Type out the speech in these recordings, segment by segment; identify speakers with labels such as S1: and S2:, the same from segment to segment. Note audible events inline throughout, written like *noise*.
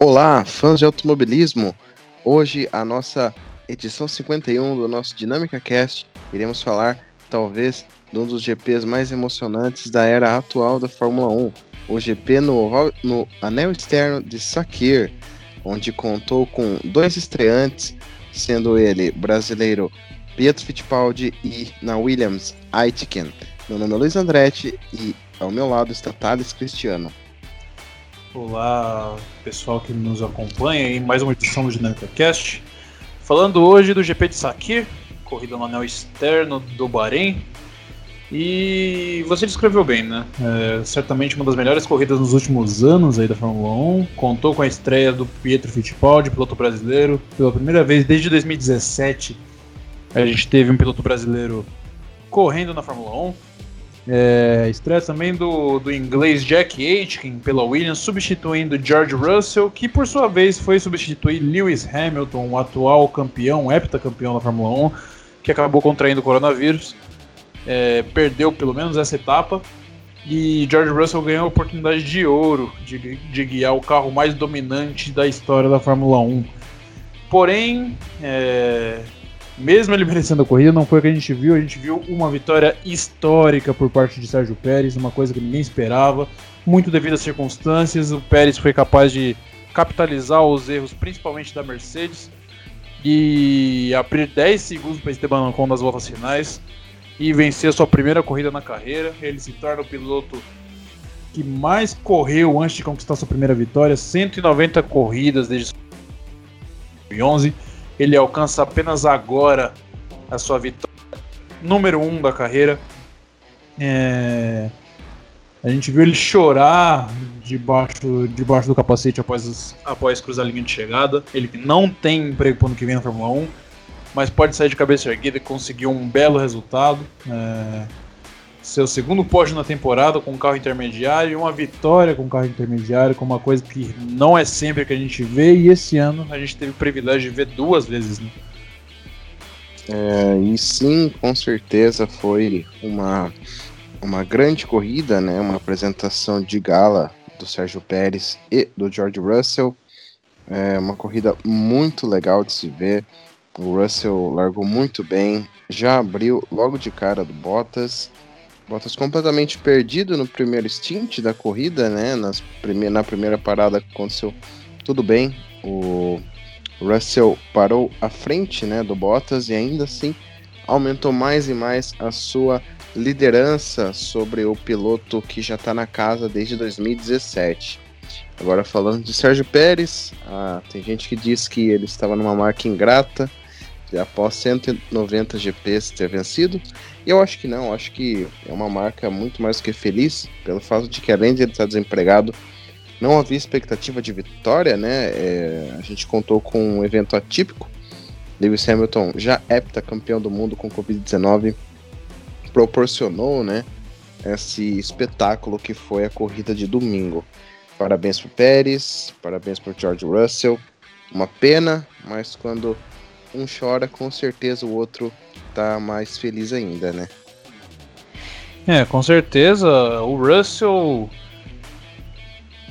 S1: Olá, fãs de automobilismo! Hoje, a nossa edição 51 do nosso Dinâmica Cast, iremos falar, talvez, de um dos GPs mais emocionantes da era atual da Fórmula 1, o GP no, no anel externo de Sakir, onde contou com dois estreantes, sendo ele brasileiro Pietro Fittipaldi e na Williams Aitken. Meu nome é Luiz Andretti e ao meu lado está Thales Cristiano.
S2: Olá, pessoal que nos acompanha em mais uma edição do Dinâmica Cast. Falando hoje do GP de Sakir, corrida no anel externo do Bahrein. E você descreveu bem, né? É, certamente uma das melhores corridas nos últimos anos aí da Fórmula 1. Contou com a estreia do Pietro Fittipaldi, piloto brasileiro. Pela primeira vez desde 2017, a gente teve um piloto brasileiro correndo na Fórmula 1. É, estreia também do, do inglês Jack Aitken pela Williams, substituindo George Russell, que por sua vez foi substituir Lewis Hamilton, o atual campeão, heptacampeão da Fórmula 1, que acabou contraindo o coronavírus. É, perdeu pelo menos essa etapa. E George Russell ganhou a oportunidade de ouro de, de guiar o carro mais dominante da história da Fórmula 1. Porém, é, mesmo ele merecendo a corrida, não foi o que a gente viu. A gente viu uma vitória histórica por parte de Sérgio Pérez, uma coisa que ninguém esperava, muito devido às circunstâncias. O Pérez foi capaz de capitalizar os erros, principalmente da Mercedes, e abrir 10 segundos para Esteban Ocon nas voltas finais e vencer a sua primeira corrida na carreira. Ele se torna o piloto que mais correu antes de conquistar sua primeira vitória, 190 corridas desde 2011 ele alcança apenas agora a sua vitória número 1 um da carreira. É... A gente viu ele chorar debaixo, debaixo do capacete após, após cruzar a linha de chegada. Ele não tem emprego para o ano que vem na Fórmula 1, mas pode sair de cabeça erguida e conseguir um belo resultado. É seu segundo pódio na temporada com um carro intermediário e uma vitória com um carro intermediário, com uma coisa que não é sempre que a gente vê, e esse ano a gente teve o privilégio de ver duas vezes. Né?
S1: É, e sim, com certeza foi uma, uma grande corrida, né? uma apresentação de gala do Sérgio Pérez e do George Russell. É uma corrida muito legal de se ver. O Russell largou muito bem, já abriu logo de cara do Bottas. Bottas completamente perdido no primeiro stint da corrida, né? Nas prime na primeira parada aconteceu tudo bem. O Russell parou à frente né, do Bottas e ainda assim aumentou mais e mais a sua liderança sobre o piloto que já está na casa desde 2017. Agora falando de Sérgio Pérez, ah, tem gente que diz que ele estava numa marca ingrata, após 190 GPs ter vencido. E eu acho que não, acho que é uma marca muito mais que feliz, pelo fato de que além de ele estar desempregado, não havia expectativa de vitória, né? É, a gente contou com um evento atípico. Lewis Hamilton, já heptacampeão do mundo com Covid-19, proporcionou, né? Esse espetáculo que foi a corrida de domingo. Parabéns para Pérez, parabéns para George Russell. Uma pena, mas quando um chora, com certeza o outro tá mais feliz ainda, né?
S2: É, com certeza o Russell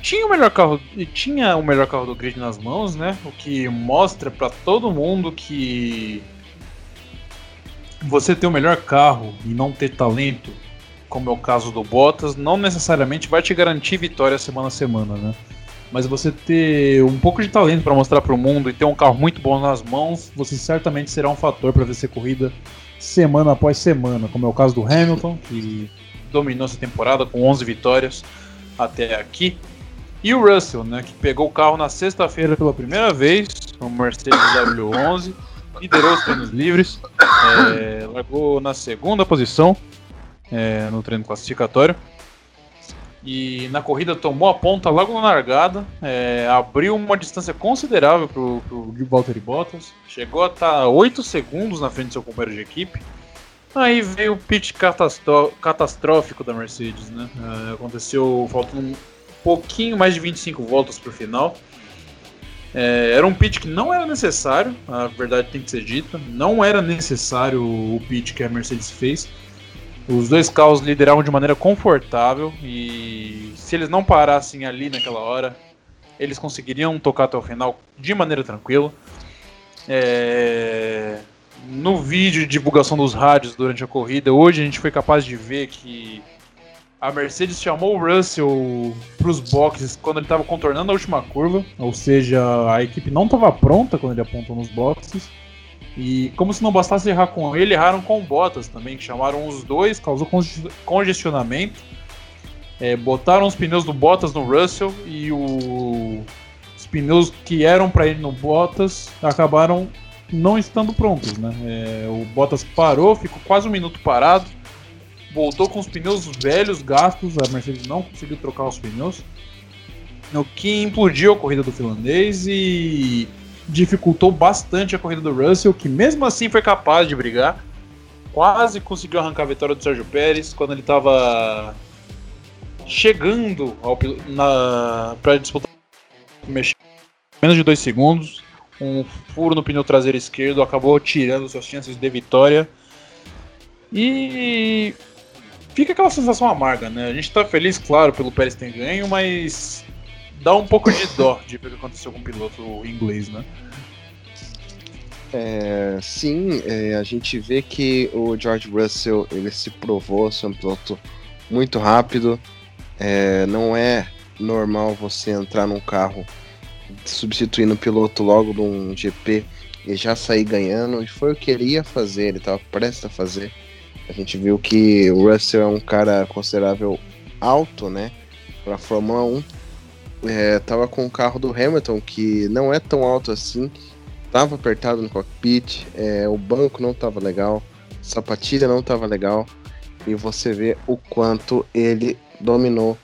S2: tinha o melhor carro, tinha o melhor carro do grid nas mãos, né? O que mostra para todo mundo que você ter o melhor carro e não ter talento, como é o caso do Bottas, não necessariamente vai te garantir vitória semana a semana, né? Mas você ter um pouco de talento para mostrar para o mundo e ter um carro muito bom nas mãos, você certamente será um fator para vencer corrida semana após semana, como é o caso do Hamilton, que dominou essa temporada com 11 vitórias até aqui. E o Russell, né, que pegou o carro na sexta-feira pela primeira vez, o Mercedes W11, liderou os treinos livres, é, largou na segunda posição é, no treino classificatório e na corrida tomou a ponta logo na largada, é, abriu uma distância considerável para o Valtteri Bottas, chegou a estar tá 8 segundos na frente do seu companheiro de equipe. Aí veio o pit catastrófico da Mercedes, né? É, aconteceu faltando um pouquinho mais de 25 voltas para o final. É, era um pit que não era necessário, a verdade tem que ser dita, não era necessário o pit que a Mercedes fez. Os dois carros lideravam de maneira confortável e se eles não parassem ali naquela hora, eles conseguiriam tocar até o final de maneira tranquila. É... No vídeo de divulgação dos rádios durante a corrida, hoje a gente foi capaz de ver que a Mercedes chamou o Russell para os boxes quando ele estava contornando a última curva, ou seja, a equipe não estava pronta quando ele apontou nos boxes. E como se não bastasse errar com ele, erraram com Bottas também, que chamaram os dois, causou congestionamento. É, botaram os pneus do Bottas no Russell e o... os pneus que eram para ele no Bottas acabaram não estando prontos. Né? É, o Bottas parou, ficou quase um minuto parado, voltou com os pneus velhos, gastos, a Mercedes não conseguiu trocar os pneus, o que implodiu a corrida do finlandês e dificultou bastante a corrida do Russell, que mesmo assim foi capaz de brigar. Quase conseguiu arrancar a vitória do Sérgio Pérez quando ele estava chegando para disputar menos de dois segundos. Um furo no pneu traseiro esquerdo acabou tirando suas chances de vitória. E fica aquela sensação amarga, né? A gente tá feliz, claro, pelo Pérez ter ganho, mas dá um pouco de dó de ver o que aconteceu com o piloto inglês, né?
S1: É, sim, é, a gente vê que o George Russell ele se provou ser um piloto muito rápido. É, não é normal você entrar num carro substituindo o piloto logo de um GP e já sair ganhando. E foi o que ele ia fazer, ele estava prestes a fazer. A gente viu que o Russell é um cara considerável alto, né, para a Fórmula 1 é, tava com o carro do Hamilton, que não é tão alto assim, tava apertado no cockpit, é, o banco não tava legal, a sapatilha não tava legal, e você vê o quanto ele dominou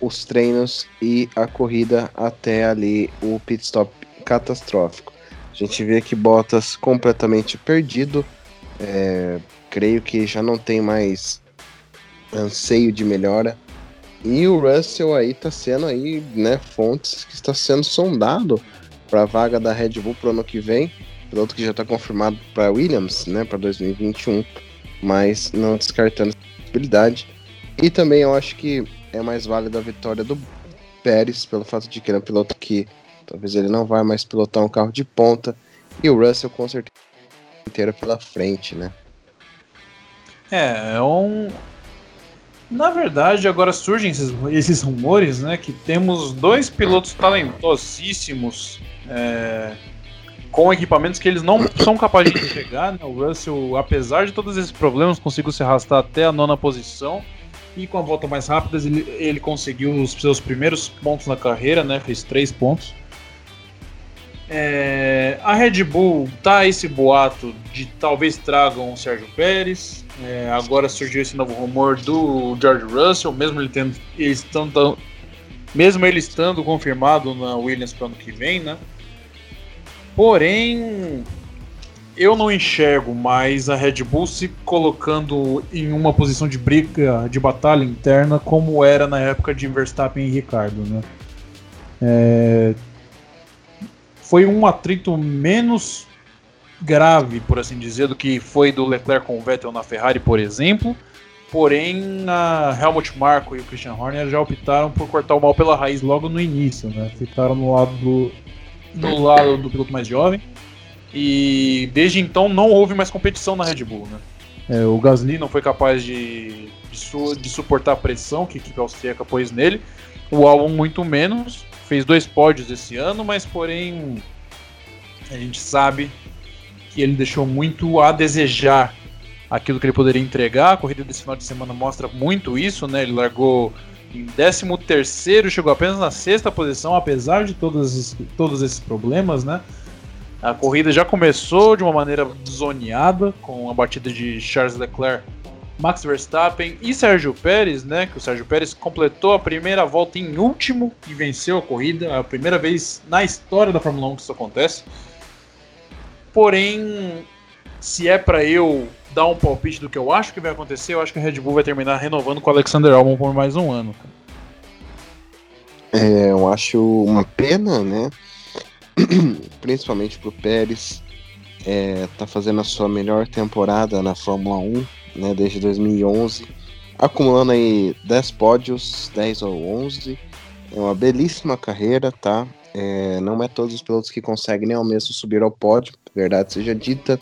S1: os treinos e a corrida até ali o pit stop catastrófico. A gente vê que Bottas completamente perdido, é, creio que já não tem mais anseio de melhora. E o Russell aí tá sendo aí, né, fontes que está sendo sondado para a vaga da Red Bull pro ano que vem, piloto que já está confirmado para Williams, né, para 2021, mas não descartando essa possibilidade. E também eu acho que é mais válida a vitória do Pérez pelo fato de que ele é um piloto que talvez ele não vai mais pilotar um carro de ponta e o Russell com certeza inteira pela frente, né?
S2: É, é um, na verdade, agora surgem esses, esses rumores, né, que temos dois pilotos talentosíssimos é, com equipamentos que eles não são capazes de entregar. Né? O Russell, apesar de todos esses problemas, conseguiu se arrastar até a nona posição. E com a volta mais rápida, ele, ele conseguiu os seus primeiros pontos na carreira, né? Fez três pontos. É, a Red Bull tá esse boato de talvez tragam o Sérgio Pérez. É, agora surgiu esse novo rumor do George Russell, mesmo ele tendo, ele estando, mesmo ele estando confirmado na Williams para ano que vem, né? Porém, eu não enxergo mais a Red Bull se colocando em uma posição de briga, de batalha interna, como era na época de Verstappen e Ricardo, né? É, foi um atrito menos grave, por assim dizer, do que foi do Leclerc com o Vettel na Ferrari, por exemplo. Porém, a Helmut Marko e o Christian Horner já optaram por cortar o mal pela raiz logo no início, né? Ficaram no lado do, no lado do piloto mais jovem. E desde então não houve mais competição na Red Bull, né? É, o Gasly não foi capaz de, de, su, de, suportar a pressão que a equipe austríaca pôs nele. O Albon muito menos. Fez dois pódios esse ano, mas porém a gente sabe que ele deixou muito a desejar aquilo que ele poderia entregar. A corrida desse final de semana mostra muito isso, né? Ele largou em 13 terceiro, chegou apenas na sexta posição, apesar de todos, todos esses problemas, né? A corrida já começou de uma maneira zoneada, com a batida de Charles Leclerc, Max Verstappen e Sérgio Pérez, né? Que o Sérgio Pérez completou a primeira volta em último e venceu a corrida. A primeira vez na história da Fórmula 1 que isso acontece. Porém, se é para eu dar um palpite do que eu acho que vai acontecer, eu acho que a Red Bull vai terminar renovando com o Alexander Albon por mais um ano.
S1: É, eu acho uma pena, né? *clears throat* Principalmente pro Pérez. É, tá fazendo a sua melhor temporada na Fórmula 1, né? Desde 2011. Acumulando aí 10 pódios, 10 ou 11. É uma belíssima carreira, tá? É, não é todos os pilotos que conseguem ao mesmo subir ao pódio, verdade seja dita.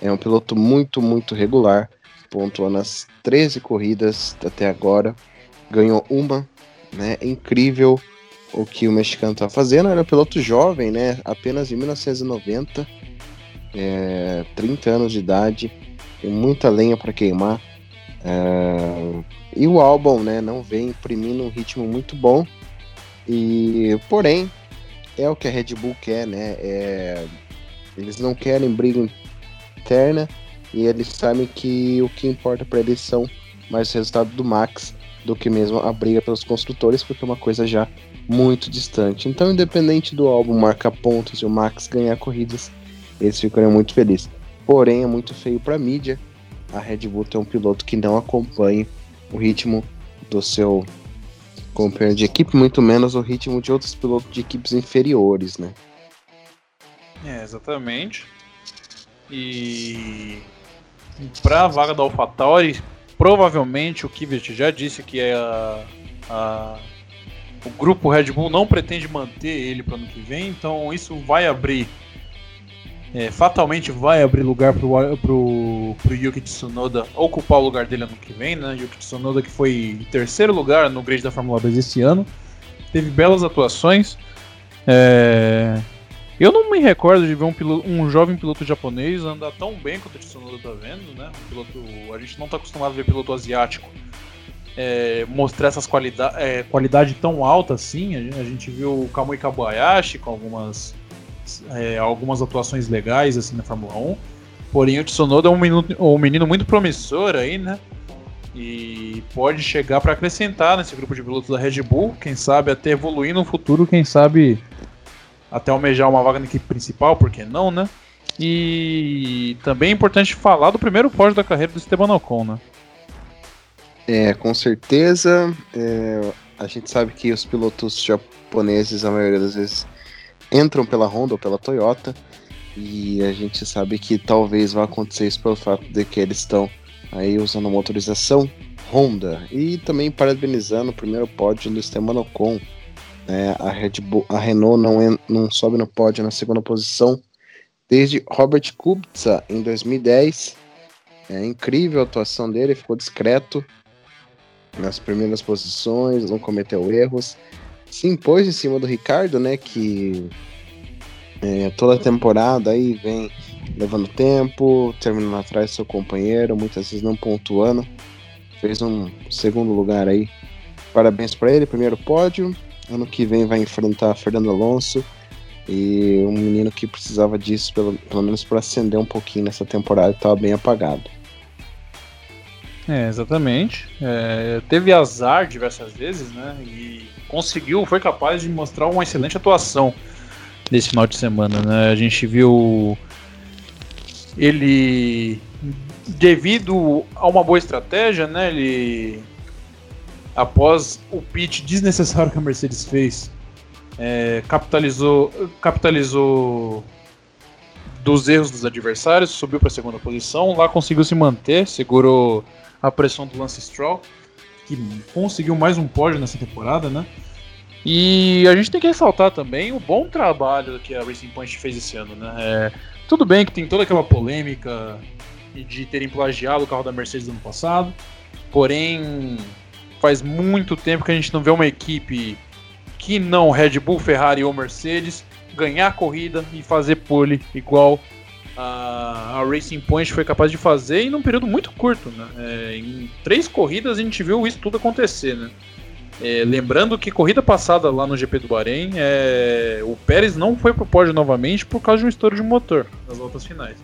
S1: É um piloto muito, muito regular. Pontuou nas 13 corridas até agora. Ganhou uma, né? É incrível o que o mexicano está fazendo. Era um piloto jovem, né? Apenas de 1990. É, 30 anos de idade. Tem muita lenha para queimar. É, e o álbum, né? Não vem imprimindo um ritmo muito bom. E, porém, é o que a Red Bull quer, né? É, eles não querem briga interna e eles sabem que o que importa para eles são mais o resultado do Max do que mesmo a briga pelos construtores, porque é uma coisa já muito distante. Então, independente do álbum marcar pontos e o Max ganhar corridas, eles ficariam muito felizes. Porém, é muito feio para a mídia a Red Bull ter um piloto que não acompanhe o ritmo do seu companheiro de equipe, muito menos o ritmo de outros pilotos de equipes inferiores, né?
S2: É, exatamente. E para a vaga da AlphaTauri, provavelmente o Kvyat já disse que é a, a, o grupo Red Bull não pretende manter ele para ano que vem, então isso vai abrir é, fatalmente vai abrir lugar pro, pro, pro Yuki Tsunoda ocupar o lugar dele ano que vem, né? Yuki Tsunoda que foi em terceiro lugar no grid da Fórmula 2 esse ano. Teve belas atuações. É... Eu não me recordo de ver um, piloto, um jovem piloto japonês andar tão bem quanto o Tsunoda tá vendo, né? Um piloto, a gente não tá acostumado a ver piloto asiático é, mostrar essas qualidades é, qualidade tão alta assim. A gente viu o Kamui Kabayashi com algumas é, algumas atuações legais assim na Fórmula 1. Porém, o Tsunoda é um menino, um menino muito promissor aí, né? E pode chegar para acrescentar nesse grupo de pilotos da Red Bull, quem sabe até evoluir no futuro, quem sabe até almejar uma vaga na equipe principal, por que não, né? E também é importante falar do primeiro pódio da carreira do Esteban Ocon, né?
S1: É, com certeza. É, a gente sabe que os pilotos japoneses, a maioria das vezes, entram pela Honda ou pela Toyota. E a gente sabe que talvez vá acontecer isso pelo fato de que eles estão aí usando uma motorização Honda. E também parabenizando o primeiro pódio do Esteban Ocon. É, a, Red Bull, a Renault não, não sobe no pódio na segunda posição desde Robert Kubica em 2010. É incrível a atuação dele, ficou discreto nas primeiras posições, não cometeu erros se impôs em cima do Ricardo, né? Que é, toda temporada aí vem levando tempo, terminando atrás do seu companheiro, muitas vezes não pontuando. Fez um segundo lugar aí. Parabéns para ele, primeiro pódio. Ano que vem vai enfrentar Fernando Alonso. E um menino que precisava disso, pelo, pelo menos para acender um pouquinho nessa temporada, estava bem apagado.
S2: É, exatamente. É, teve azar diversas vezes, né? E conseguiu, foi capaz de mostrar uma excelente atuação nesse final de semana, né? A gente viu ele devido a uma boa estratégia, né? Ele após o pitch desnecessário que a Mercedes fez, é, capitalizou capitalizou dos erros dos adversários, subiu para a segunda posição, lá conseguiu se manter, segurou a pressão do Lance Stroll, que conseguiu mais um pódio nessa temporada, né? E a gente tem que ressaltar também o bom trabalho que a Racing Point fez esse ano, né? É, tudo bem que tem toda aquela polêmica de terem plagiado o carro da Mercedes no ano passado, porém faz muito tempo que a gente não vê uma equipe que não Red Bull, Ferrari ou Mercedes ganhar a corrida e fazer pole igual a, a, Racing Point foi capaz de fazer em um período muito curto. Né? É, em três corridas a gente viu isso tudo acontecer. Né? É, lembrando que corrida passada lá no GP do Bahrein, é, o Pérez não foi pro pódio novamente por causa de um estouro de motor nas voltas finais.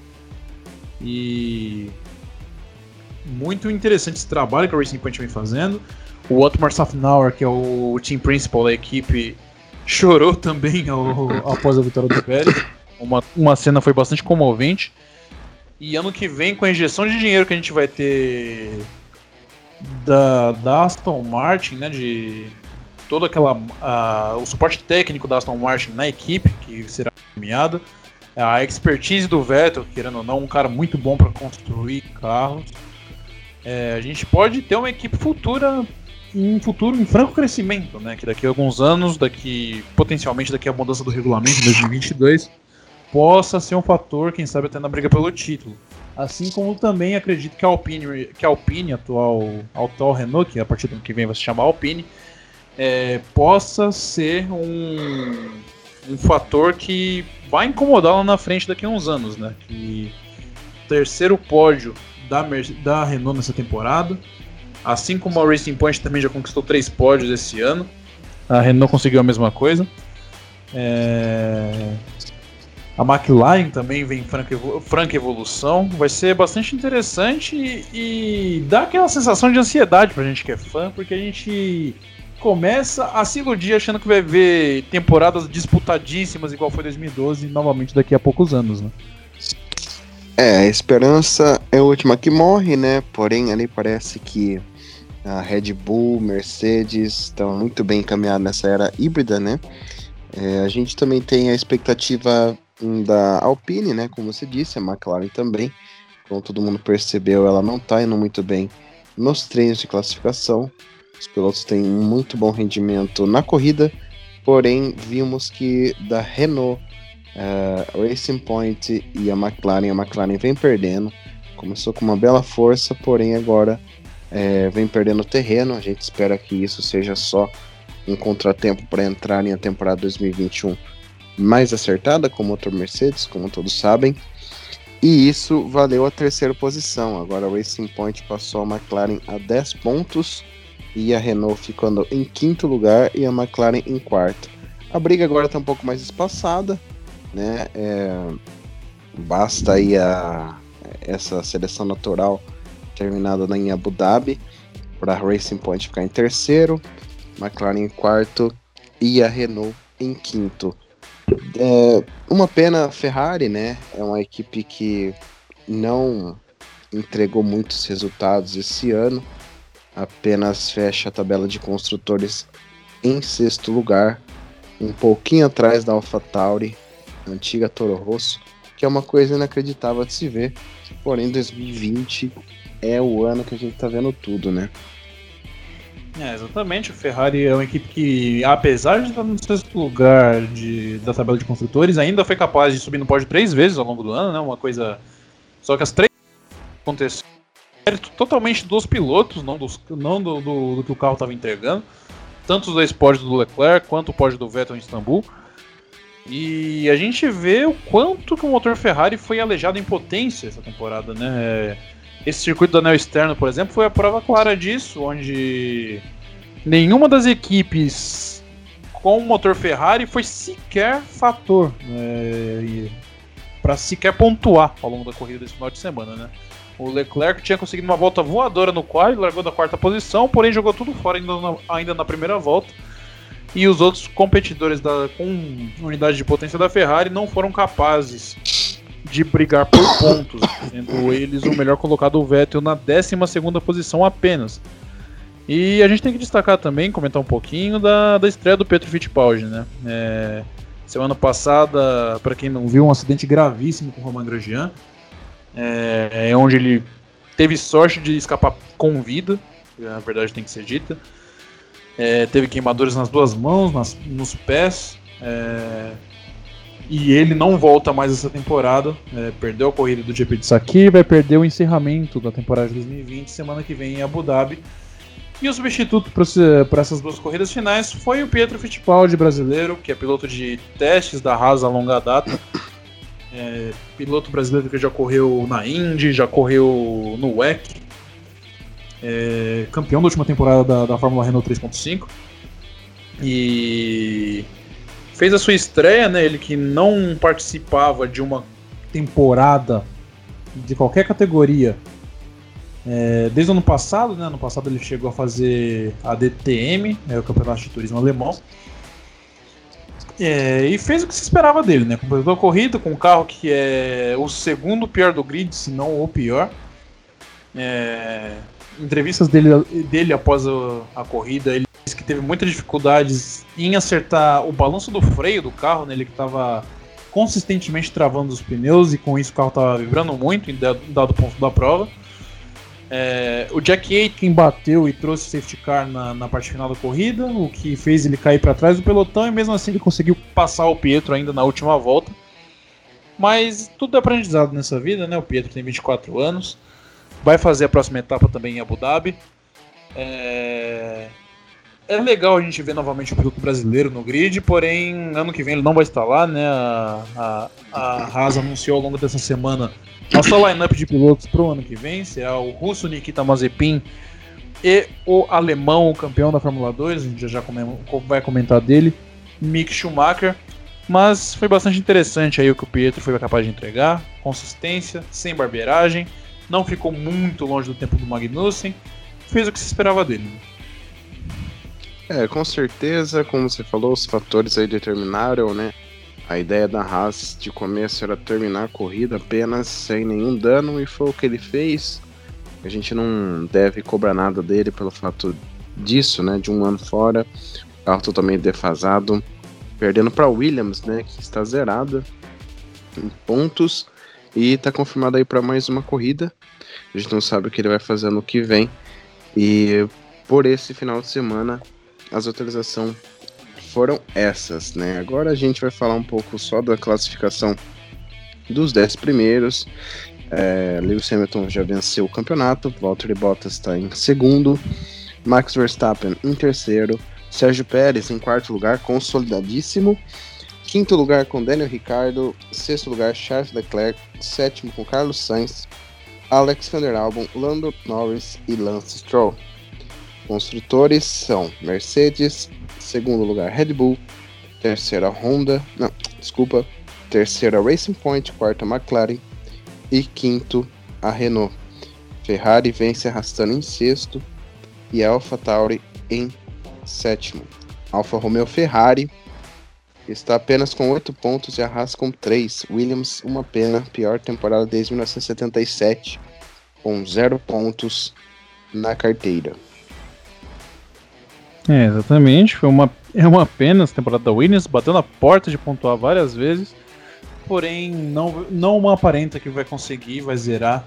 S2: E muito interessante esse trabalho que a Racing Point vem fazendo. O Otmar Safnauer, que é o team principal da equipe, *laughs* chorou também ao, após a vitória do Pérez. Uma, uma cena foi bastante comovente. E ano que vem, com a injeção de dinheiro que a gente vai ter da, da Aston Martin, né, de toda aquela uh, o suporte técnico da Aston Martin na equipe que será premiado, a expertise do Vettel, querendo ou não, um cara muito bom para construir carros. É, a gente pode ter uma equipe futura em futuro em franco crescimento, né? Que daqui a alguns anos, daqui potencialmente daqui a mudança do regulamento em 2022, possa ser um fator, quem sabe até na briga pelo título. Assim como também acredito que a Alpine, que a Alpine atual, atual Renault, que a partir do ano que vem vai se chamar Alpine, é, possa ser um, um fator que vai incomodar lá na frente daqui a uns anos, né? Que terceiro pódio da, da Renault nessa temporada, assim como a Racing Point também já conquistou três pódios esse ano, a Renault conseguiu a mesma coisa. É... A McLaren também vem em franca, franca evolução. Vai ser bastante interessante e, e dá aquela sensação de ansiedade pra gente que é fã, porque a gente começa a se iludir achando que vai ver temporadas disputadíssimas igual foi 2012 novamente daqui a poucos anos, né?
S1: É, a esperança é a última que morre, né? Porém, ali parece que a Red Bull, Mercedes estão muito bem encaminhados nessa era híbrida, né? É, a gente também tem a expectativa da Alpine, né? Como você disse, a McLaren também. Como todo mundo percebeu, ela não está indo muito bem nos treinos de classificação. Os pilotos têm um muito bom rendimento na corrida, porém vimos que da Renault, uh, Racing Point e a McLaren, a McLaren vem perdendo. Começou com uma bela força, porém agora é, vem perdendo terreno. A gente espera que isso seja só um contratempo para entrar em a temporada 2021 mais acertada com o motor Mercedes, como todos sabem. E isso valeu a terceira posição. Agora a Racing Point passou a McLaren a 10 pontos e a Renault ficando em quinto lugar e a McLaren em quarto. A briga agora está um pouco mais espaçada, né? É, basta aí a, essa seleção natural terminada em Abu Dhabi para Racing Point ficar em terceiro, McLaren em quarto e a Renault em quinto. É, uma pena Ferrari, né? É uma equipe que não entregou muitos resultados esse ano apenas fecha a tabela de construtores em sexto lugar, um pouquinho atrás da AlphaTauri, antiga Toro Rosso, que é uma coisa inacreditável de se ver. Porém, 2020 é o ano que a gente tá vendo tudo, né?
S2: É, exatamente. O Ferrari é uma equipe que, apesar de estar no sexto lugar de, da tabela de construtores, ainda foi capaz de subir no pódio três vezes ao longo do ano, né? Uma coisa. Só que as três aconteceram totalmente dos pilotos, não, dos, não do, do, do que o carro estava entregando. Tanto os dois pódios do Leclerc quanto o pódio do Vettel em Istambul. E a gente vê o quanto que o motor Ferrari foi aleijado em potência essa temporada, né? Esse circuito do anel externo, por exemplo, foi a prova clara disso, onde nenhuma das equipes com o motor Ferrari foi sequer fator né? para sequer pontuar ao longo da corrida desse final de semana, né? O Leclerc tinha conseguido uma volta voadora no quali, largou da quarta posição, porém jogou tudo fora ainda na, ainda na primeira volta. E os outros competidores da, com unidade de potência da Ferrari não foram capazes de brigar por pontos, sendo eles o melhor colocado o Vettel na 12 posição apenas. E a gente tem que destacar também, comentar um pouquinho da, da estreia do Petro Fittipaldi, né? É, semana passada, para quem não viu, um acidente gravíssimo com o Romain Grosjean é, é onde ele teve sorte de escapar com vida, na verdade tem que ser dita. É, teve queimaduras nas duas mãos, nas, nos pés. É, e ele não volta mais essa temporada. É, perdeu a corrida do GP de Sakir, vai perder o encerramento da temporada de 2020, semana que vem em Abu Dhabi. E o substituto para essas duas corridas finais foi o Pietro Fittipaldi, brasileiro, que é piloto de testes da Haas a longa data. É, piloto brasileiro que já correu na Indy, já correu no WEC. É, campeão da última temporada da, da Fórmula Renault 3.5. E fez a sua estreia, né? Ele que não participava de uma temporada de qualquer categoria é, desde o ano passado, né? No passado ele chegou a fazer a DTM, é, o Campeonato de Turismo Alemão. É, e fez o que se esperava dele, né? Completou a corrida com um carro que é o segundo pior do grid, se não o pior. É, entrevistas dele, dele após a, a, corrida, ele que teve muitas dificuldades em acertar o balanço do freio do carro, né? Ele que estava consistentemente travando os pneus e com isso o carro estava vibrando muito em dado ponto da prova. É, o Jack Aitken bateu e trouxe o safety car na, na parte final da corrida, o que fez ele cair para trás do pelotão e mesmo assim ele conseguiu passar o Pietro ainda na última volta. Mas tudo é aprendizado nessa vida, né? O Pietro tem 24 anos, vai fazer a próxima etapa também em Abu Dhabi. É, é legal a gente ver novamente o piloto brasileiro no grid, porém ano que vem ele não vai estar lá, né? A, a, a Haas anunciou ao longo dessa semana a sua lineup de pilotos para o ano que vem será o russo Nikita Mazepin e o alemão o campeão da Fórmula 2, a gente já vai comentar dele, Mick Schumacher. Mas foi bastante interessante aí o que o Pietro foi capaz de entregar, consistência, sem barbeiragem, não ficou muito longe do tempo do Magnussen, fez o que se esperava dele.
S1: É, com certeza, como você falou, os fatores aí determinaram, né? A ideia da Haas de começo era terminar a corrida apenas sem nenhum dano e foi o que ele fez. A gente não deve cobrar nada dele pelo fato disso, né? De um ano fora, carro totalmente defasado, perdendo para Williams, né? Que está zerada em pontos e está confirmado aí para mais uma corrida. A gente não sabe o que ele vai fazer no que vem e por esse final de semana as atualizações foram essas, né? Agora a gente vai falar um pouco só da classificação dos 10 primeiros. É, Lewis Hamilton já venceu o campeonato, Valtteri Bottas está em segundo, Max Verstappen em terceiro, Sérgio Pérez em quarto lugar, consolidadíssimo. Quinto lugar com Daniel Ricciardo, sexto lugar Charles Leclerc, sétimo com Carlos Sainz, Alexander Albon, Lando Norris e Lance Stroll. Construtores são Mercedes, segundo lugar Red Bull, terceira Honda, não, desculpa, terceira Racing Point, quarta McLaren e quinto a Renault. Ferrari vem se arrastando em sexto e Alfa Tauri em sétimo. Alfa Romeo Ferrari está apenas com 8 pontos e a Haas com 3. Williams, uma pena, pior temporada desde 1977, com 0 pontos na carteira.
S2: É, exatamente. Foi uma, *laughs* é uma pena essa temporada da Williams, bateu na porta de pontuar várias vezes, porém não, não aparenta que vai conseguir, vai zerar.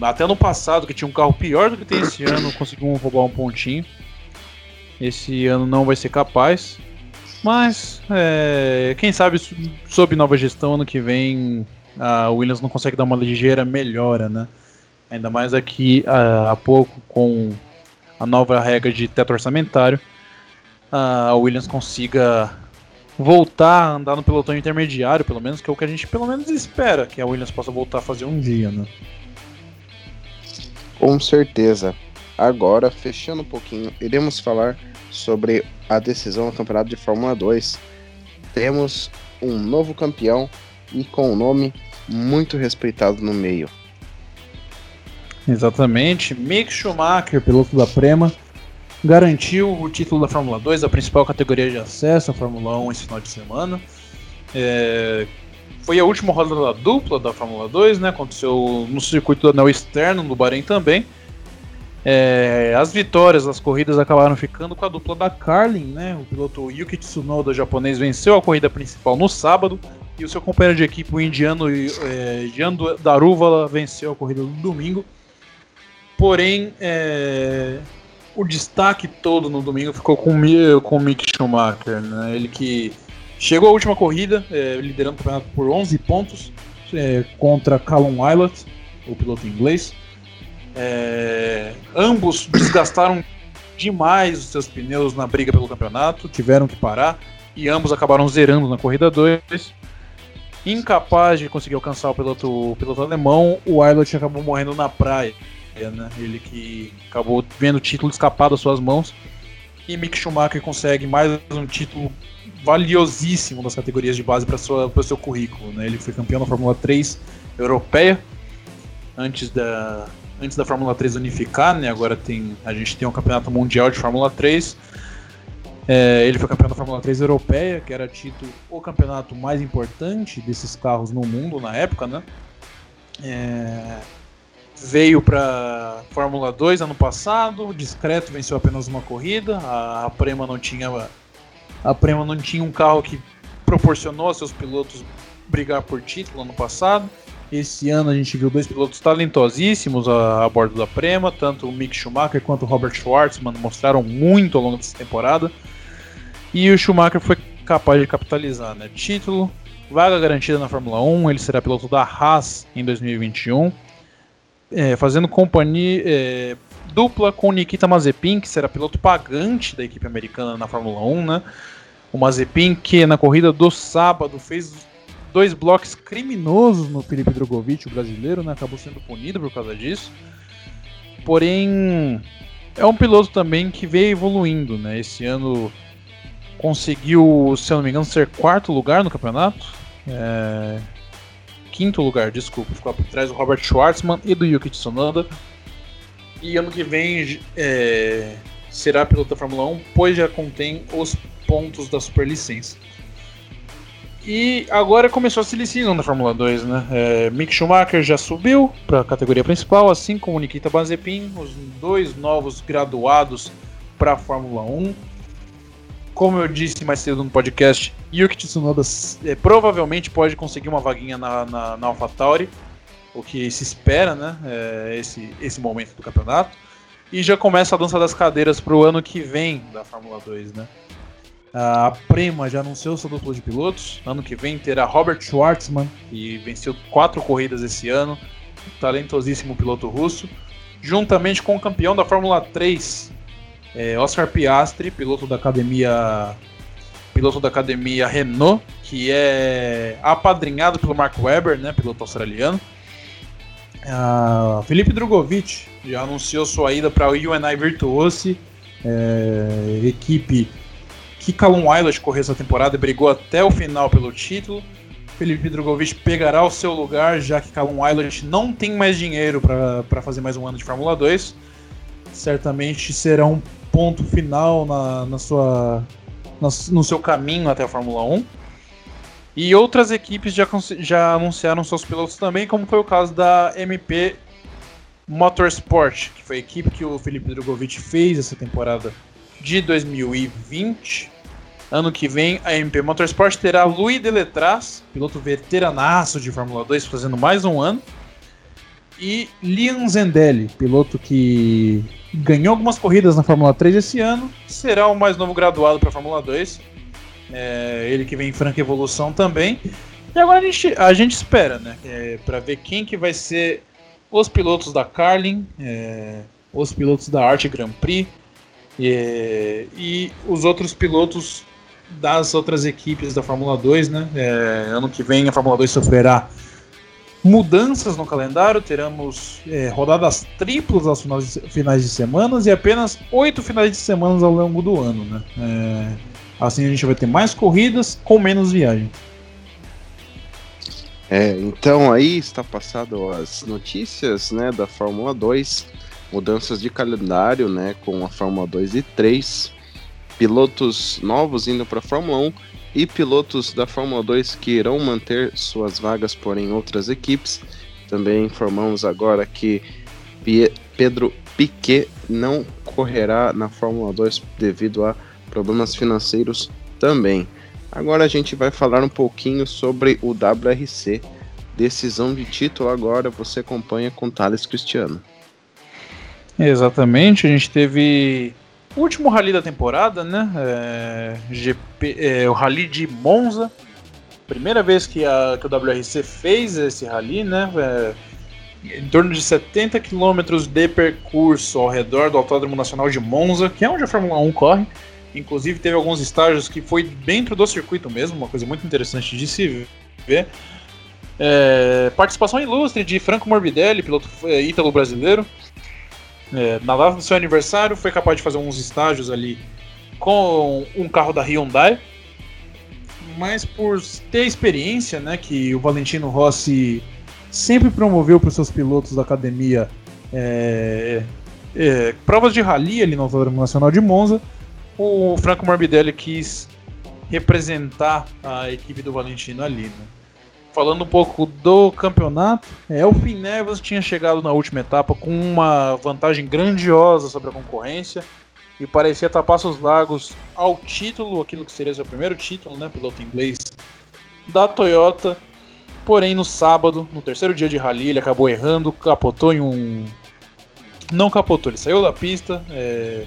S2: Até no passado, que tinha um carro pior do que tem esse ano, conseguiu roubar um pontinho. Esse ano não vai ser capaz. Mas, é, quem sabe, sob nova gestão, ano que vem, a Williams não consegue dar uma ligeira melhora, né? Ainda mais aqui há pouco com a nova regra de teto orçamentário, a Williams consiga voltar a andar no pelotão intermediário, pelo menos, que é o que a gente pelo menos espera que a Williams possa voltar a fazer um dia, né?
S1: Com certeza. Agora, fechando um pouquinho, iremos falar sobre a decisão do Campeonato de Fórmula 2. Temos um novo campeão e com um nome muito respeitado no meio.
S2: Exatamente. Mick Schumacher, piloto da Prema, garantiu o título da Fórmula 2, a principal categoria de acesso à Fórmula 1 esse final de semana. É, foi a última rodada dupla da Fórmula 2, né? Aconteceu no circuito do anel externo, no Bahrein também. É, as vitórias das corridas acabaram ficando com a dupla da Carlin, né? O piloto Yuki Tsunoda, japonês, venceu a corrida principal no sábado e o seu companheiro de equipe, o indiano é, Jan Daruvala, venceu a corrida no domingo. Porém, é, o destaque todo no domingo ficou com, com o Mick Schumacher, né? Ele que chegou à última corrida, é, liderando o campeonato por 11 pontos é, contra Callum Eilert, o piloto inglês. É, ambos desgastaram demais os seus pneus na briga pelo campeonato, tiveram que parar e ambos acabaram zerando na corrida 2. Incapaz de conseguir alcançar o piloto, o piloto alemão, o Eilert acabou morrendo na praia né? Ele que acabou vendo o título escapar das suas mãos. E Mick Schumacher consegue mais um título valiosíssimo das categorias de base para o seu currículo. Né? Ele foi campeão da Fórmula 3 europeia antes da, antes da Fórmula 3 unificar, né? Agora tem, a gente tem um campeonato mundial de Fórmula 3. É, ele foi campeão da Fórmula 3 europeia, que era tido o campeonato mais importante desses carros no mundo na época, né? É, veio para Fórmula 2 ano passado, discreto, venceu apenas uma corrida. A, a Prema não tinha a Prema não tinha um carro que proporcionou a seus pilotos brigar por título ano passado. Esse ano a gente viu dois pilotos talentosíssimos a, a bordo da Prema, tanto o Mick Schumacher quanto o Robert Schwartzman mostraram muito ao longo dessa temporada. E o Schumacher foi capaz de capitalizar, né? Título, vaga garantida na Fórmula 1, ele será piloto da Haas em 2021, é, fazendo companhia é, dupla com Nikita Mazepin, que será piloto pagante da equipe americana na Fórmula 1, né? O Mazepin que na corrida do sábado fez dois blocos criminosos no Felipe Drogovic, o brasileiro, né? Acabou sendo punido por causa disso. Porém, é um piloto também que veio evoluindo, né? Esse ano conseguiu, se eu não me engano, ser quarto lugar no campeonato. É... Quinto lugar, desculpa, ficou por trás do Robert Schwartzman e do Yuki Tsunoda. E ano que vem é... será piloto da Fórmula 1, pois já contém os pontos da superlicença. E agora começou a se licenciar na Fórmula 2, né? É, Mick Schumacher já subiu para a categoria principal, assim como Nikita Mazepin, os dois novos graduados para a Fórmula 1. Como eu disse mais cedo no podcast, Yuki Tsunoda é, provavelmente pode conseguir uma vaguinha na, na, na AlphaTauri, o que se espera, né? É, esse, esse momento do campeonato. E já começa a dança das cadeiras para o ano que vem da Fórmula 2, né? A Prema já anunciou seu duplo de pilotos. Ano que vem terá Robert Schwartzman, que venceu quatro corridas esse ano, talentosíssimo piloto russo, juntamente com o campeão da Fórmula 3, é, Oscar Piastri, piloto da academia piloto da academia Renault, que é apadrinhado pelo Mark Webber, né, piloto australiano. Uh, Felipe Drogovic já anunciou sua ida para o UNI Virtuosi, é, equipe que Callum Eilert correu essa temporada e brigou até o final pelo título. Felipe Drogovic pegará o seu lugar, já que Callum Eilert não tem mais dinheiro para fazer mais um ano de Fórmula 2. Certamente será um ponto final na, na sua, na, no seu caminho até a Fórmula 1. E outras equipes já, já anunciaram seus pilotos também, como foi o caso da MP Motorsport, que foi a equipe que o Felipe Drogovic fez essa temporada de 2020. Ano que vem, a MP Motorsport terá Louis Deletraz, piloto veteranaço de Fórmula 2, fazendo mais um ano. E Liam Zendelli, piloto que ganhou algumas corridas na Fórmula 3 esse ano, será o mais novo graduado para a Fórmula 2. É, ele que vem em franca evolução também. E agora a gente, a gente espera, né? É, para ver quem que vai ser os pilotos da Carlin, é, os pilotos da Arte Grand Prix e, e os outros pilotos das outras equipes da Fórmula 2, né? É, ano que vem a Fórmula 2 sofrerá mudanças no calendário, teremos é, rodadas triplas aos finais, de semanas e apenas oito finais de semanas ao longo do ano, né? É, assim a gente vai ter mais corridas com menos viagem.
S1: É, então aí está passado as notícias, né, da Fórmula 2, mudanças de calendário, né, com a Fórmula 2 e 3 pilotos novos indo para a Fórmula 1 e pilotos da Fórmula 2 que irão manter suas vagas, porém outras equipes. Também informamos agora que Pedro Piquet não correrá na Fórmula 2 devido a problemas financeiros também. Agora a gente vai falar um pouquinho sobre o WRC. Decisão de título agora você acompanha com Thales Cristiano.
S2: Exatamente, a gente teve último rally da temporada, né? É, GP, é, o rally de Monza. Primeira vez que, a, que o WRC fez esse rally, né? É, em torno de 70 quilômetros de percurso ao redor do Autódromo Nacional de Monza, que é onde a Fórmula 1 corre. Inclusive teve alguns estágios que foi dentro do circuito mesmo, uma coisa muito interessante de se ver. É, participação ilustre de Franco Morbidelli, piloto é, ítalo-brasileiro, é, na data do seu aniversário, foi capaz de fazer uns estágios ali com um carro da Hyundai. Mas por ter experiência, né, que o Valentino Rossi sempre promoveu para os seus pilotos da academia é, é, provas de rally ali no Autódromo Nacional de Monza, o Franco Morbidelli quis representar a equipe do Valentino ali. Né? Falando um pouco do campeonato, Elfin Neves tinha chegado na última etapa com uma vantagem grandiosa sobre a concorrência e parecia tapar seus lagos ao título, aquilo que seria seu primeiro título, né, piloto inglês da Toyota. Porém, no sábado, no terceiro dia de rally, ele acabou errando, capotou em um. Não capotou, ele saiu da pista, é...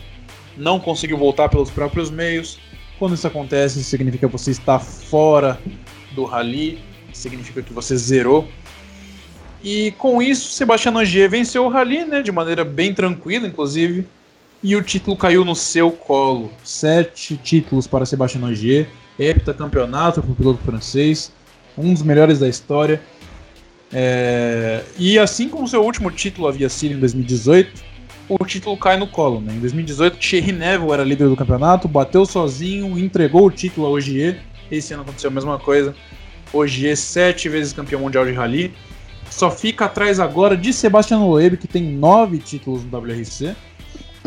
S2: não conseguiu voltar pelos próprios meios. Quando isso acontece, significa que você está fora do rally, significa que você zerou. E com isso, Sebastião Ogier venceu o rally, né, de maneira bem tranquila, inclusive. E o título caiu no seu colo. Sete títulos para Sebastião Ogier, heptacampeonato para o piloto francês, um dos melhores da história. É... E assim como seu último título havia sido em 2018, o título cai no colo. Né? Em 2018, Thierry Neville era líder do campeonato, bateu sozinho, entregou o título a Ogier. Esse ano aconteceu a mesma coisa. Ogier, sete vezes campeão mundial de rally só fica atrás agora de Sebastian Loeb, que tem nove títulos no WRC.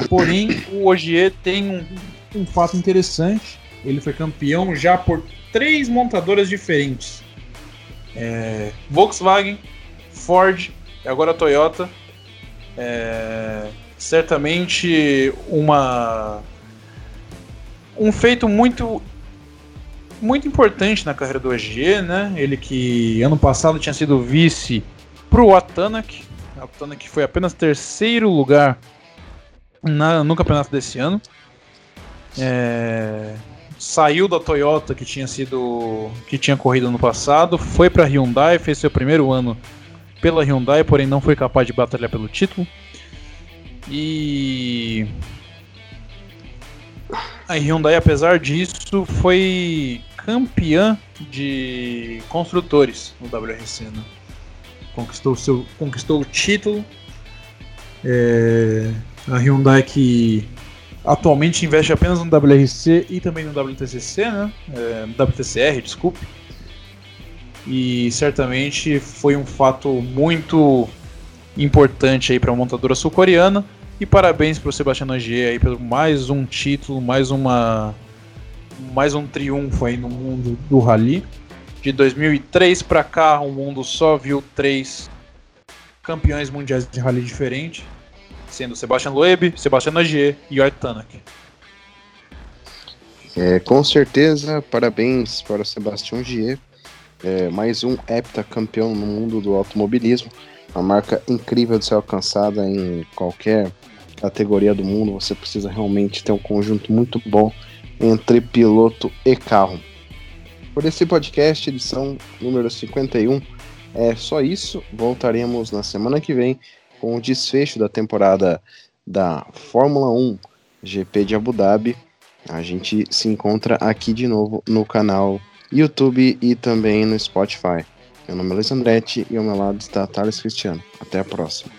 S2: Porém, o Ogier tem um, um fato interessante. Ele foi campeão já por três montadoras diferentes: é, Volkswagen, Ford e agora Toyota. É, certamente uma um feito muito muito importante na carreira do OG, né? Ele que ano passado tinha sido vice pro Atanak. O Atanak foi apenas terceiro lugar na, no campeonato desse ano. É, saiu da Toyota que tinha sido que tinha corrido no passado, foi para Hyundai, fez seu primeiro ano pela Hyundai, porém não foi capaz de batalhar pelo título. E a Hyundai, apesar disso, foi campeã de construtores no WRC, né? Conquistou, seu, conquistou o título. É, a Hyundai que atualmente investe apenas no WRC e também no WTCC, né? É, WTCR, desculpe. E certamente foi um fato muito importante aí para a montadora sul-coreana. E parabéns para o Sebastião Ogier aí pelo mais um título, mais uma mais um triunfo aí no mundo do rally. De 2003 para cá, o mundo só viu três campeões mundiais de rally diferentes, sendo Sebastian Loeb, Sebastian Ogier e Art Tanak.
S1: É, com certeza, parabéns para o Sebastião Gier, é, mais um heptacampeão no mundo do automobilismo, uma marca incrível de ser alcançada em qualquer categoria do mundo. Você precisa realmente ter um conjunto muito bom entre piloto e carro. Por esse podcast, edição número 51, é só isso. Voltaremos na semana que vem com o desfecho da temporada da Fórmula 1 GP de Abu Dhabi. A gente se encontra aqui de novo no canal YouTube e também no Spotify. Meu nome é Luiz Andretti e ao meu lado está Thales Cristiano. Até a próxima.